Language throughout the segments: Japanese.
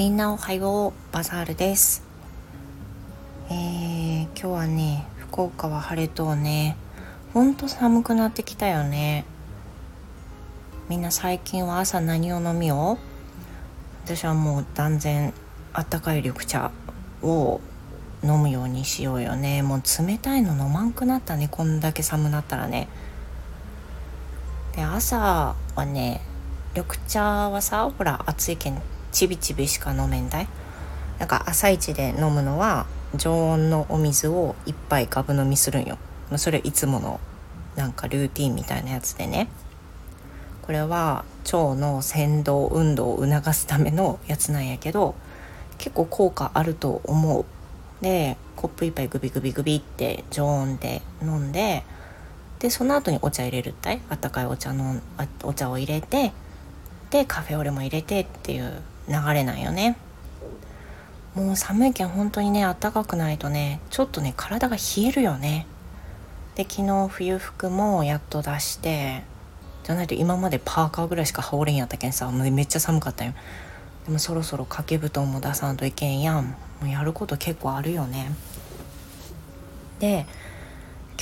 みんなおはようバザールです。えー、今日はね福岡は晴れとね。ほんと寒くなってきたよね。みんな最近は朝何を飲みよう？私はもう断然あったかい緑茶を飲むようにしようよね。もう冷たいの飲まんくなったね。こんだけ寒なったらね。で朝はね緑茶はさほら暑いけんちびちびしか飲めんだい？なんか朝一で飲むのは常温のお水を一杯ガブ飲みするんよ。それいつものなんかルーティンみたいなやつでね。これは腸の先導運動を促すためのやつなんやけど結構効果あると思う。でコップ一杯グビグビグビって常温で飲んででその後にお茶入れるったい？あったかいお茶のお茶を入れてでカフェオレも入れてっていう流れなんよね。もう寒いけん本当にね暖かくないとねちょっとね体が冷えるよね。で昨日冬服もやっと出してじゃないと今までパーカーぐらいしか羽織れんやったけんさめっちゃ寒かったよ。でもそろそろ掛け布団も出さんといけんやん。もうやること結構あるよね。で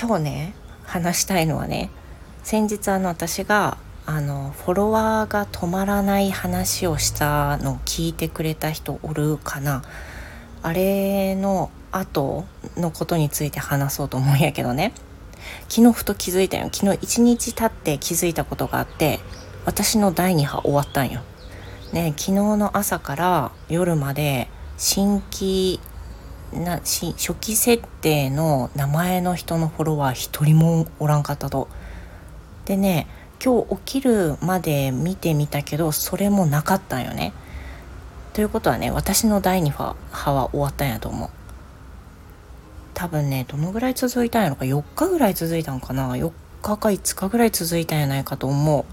今日ね話したいのはね先日あの私があのフォロワーが止まらない話をしたのを聞いてくれた人おるかなあれの後のことについて話そうと思うんやけどね昨日ふと気づいたよ昨日一日経って気づいたことがあって私の第2波終わったんよ。ね昨日の朝から夜まで新規な初期設定の名前の人のフォロワー一人もおらんかったと。でね今日起きるまで見てみたけどそれもなかったんよね。ということはね私の第2波は終わったんやと思う。多分ねどのぐらい続いたんやろか。4日ぐらい続いたんかな。4日か5日ぐらい続いたんやないかと思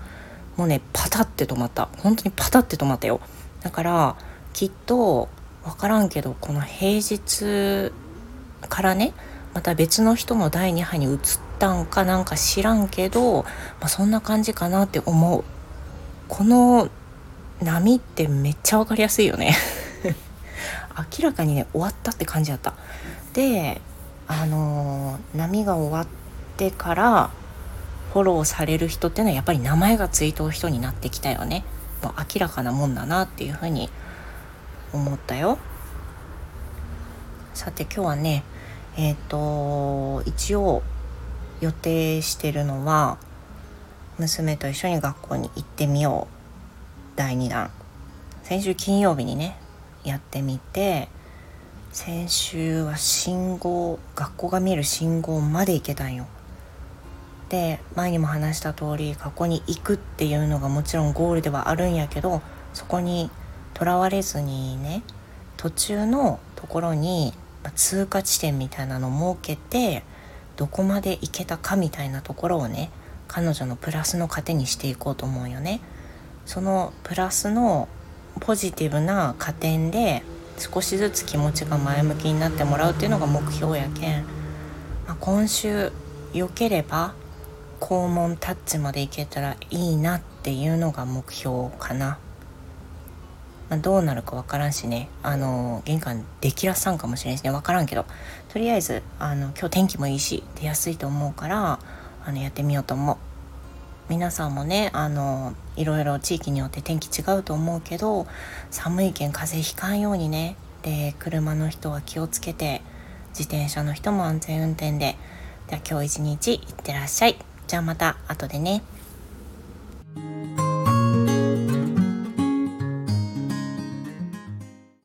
う。もうねパタって止まった。本当にパタって止まったよ。だからきっと分からんけどこの平日からねまた別の人の第2波に移ったんかなんか知らんけど、まあ、そんな感じかなって思う。この波ってめっちゃ分かりやすいよね。明らかにね終わったって感じだった。であのー、波が終わってからフォローされる人っていうのはやっぱり名前がついとう人になってきたよね。もう明らかなもんだなっていうふうに思ったよ。さて今日はねえっ、ー、と一応予定してるのは娘と一緒に学校に行ってみよう。第2弾。先週金曜日にねやってみて先週は信号学校が見える信号まで行けたんよ。で前にも話した通り学校に行くっていうのがもちろんゴールではあるんやけどそこにとらわれずにね途中のところに通過地点みたいなのを設けてどこまで行けたかみたいなところをね彼女のプラスの糧にしていこうと思うよね。そのプラスのポジティブな加点で少しずつ気持ちが前向きになってもらうっていうのが目標やけん、まあ、今週良ければ肛門タッチまでいけたらいいなっていうのが目標かな。まあ、どうなるか分からんしね。あの玄関できらさんかもしれんしね。分からんけど。とりあえずあの今日天気もいいし出やすいと思うからあのやってみようと思う。皆さんもねあのいろいろ地域によって天気違うと思うけど寒いけん風邪ひかんようにね。で車の人は気をつけて自転車の人も安全運転で。では今日一日いってらっしゃい。じゃあまた後でね。